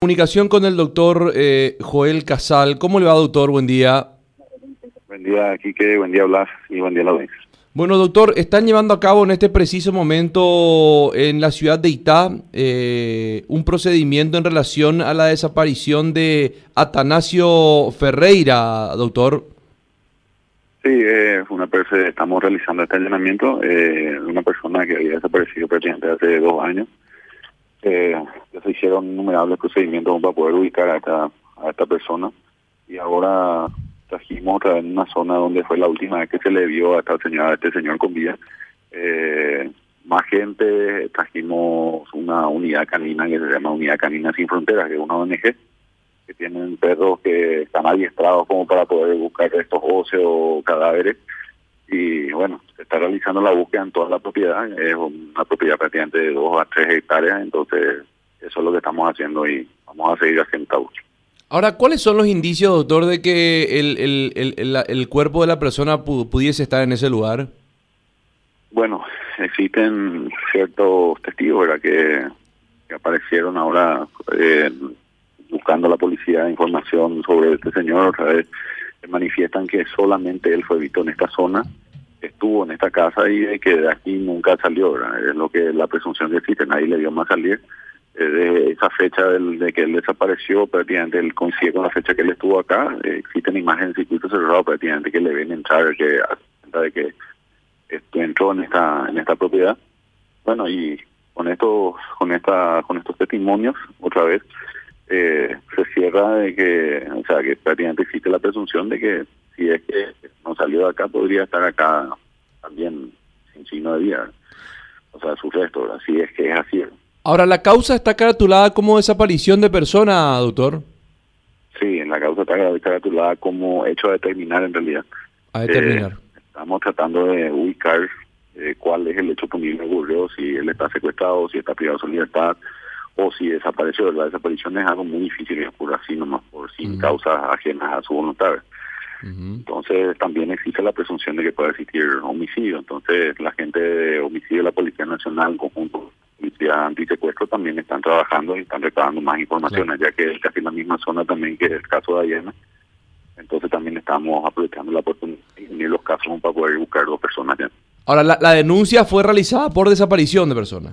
Comunicación con el doctor eh, Joel Casal. ¿Cómo le va, doctor? Buen día. Buen día, Quique. Buen día, Blas. Y buen día, la audiencia. Bueno, doctor, están llevando a cabo en este preciso momento en la ciudad de Itá eh, un procedimiento en relación a la desaparición de Atanasio Ferreira, doctor. Sí, eh, una persona, estamos realizando este allanamiento, eh, una persona que había desaparecido prácticamente hace dos años. Eh, se hicieron innumerables procedimientos para poder ubicar a esta, a esta persona y ahora trajimos otra en una zona donde fue la última vez que se le vio a esta señora, a este señor con vida. Eh, más gente, trajimos una unidad canina que se llama Unidad Canina Sin Fronteras, que es una ONG, que tienen perros que están adiestrados como para poder buscar estos óseos o cadáveres. Y bueno, se está realizando la búsqueda en toda la propiedad, es una propiedad prácticamente de dos a tres hectáreas, entonces eso es lo que estamos haciendo y vamos a seguir haciendo esta búsqueda. Ahora, ¿cuáles son los indicios, doctor, de que el, el, el, el cuerpo de la persona pudiese estar en ese lugar? Bueno, existen ciertos testigos ¿verdad? Que, que aparecieron ahora eh, buscando la policía información sobre este señor. Vez manifiestan que solamente él fue visto en esta zona, estuvo en esta casa y de que de aquí nunca salió. Es lo que la presunción que existe, nadie le dio más salir de esa fecha de que él desapareció, prácticamente él coincide con la fecha que él estuvo acá. Eh, existen imágenes en circuito cerrado prácticamente que le ven entrar, que de que entró en esta en esta propiedad. Bueno, y con estos con esta con estos testimonios otra vez eh, se cierra de que, o sea, que prácticamente existe la presunción de que si es que no salió de acá podría estar acá también sin signo de vida. O sea, su resto, así es que es así. Ahora, ¿la causa está caratulada como desaparición de persona, doctor? Sí, en la causa está caratulada como hecho a determinar en realidad. A determinar. Eh, estamos tratando de ubicar eh, cuál es el hecho punible que ocurrió, si él está secuestrado, si está privado de su libertad o si desapareció. La desaparición es algo muy difícil que ocurra así nomás, por sin Mm. causas ajenas a su voluntad. Entonces también existe la presunción de que pueda existir homicidio. Entonces la gente de homicidio de la Policía Nacional, conjunto Policía Antisecuestro, también están trabajando y están recabando más información, ya que es casi la misma zona también que el caso de Ayena. Entonces también estamos aprovechando la oportunidad de unir los casos para poder buscar dos personas ya. Ahora, la, la denuncia fue realizada por desaparición de persona.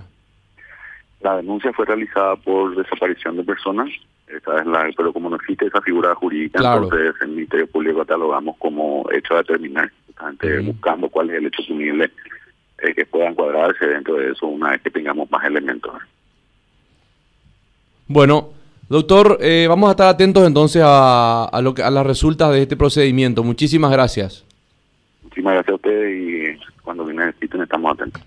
La denuncia fue realizada por desaparición de personas, esa es la, pero como no existe esa figura jurídica, Claro. entonces el Ministerio Público catalogamos como hecho a determinar, justamente buscando cuál es el hecho punible eh, que pueda encuadrarse dentro de eso una vez que tengamos más elementos. Bueno, doctor, eh, vamos a estar atentos entonces a, a, lo que, a las resultas de este procedimiento. Muchísimas gracias. Muchísimas gracias a ustedes y cuando me necesiten estamos atentos.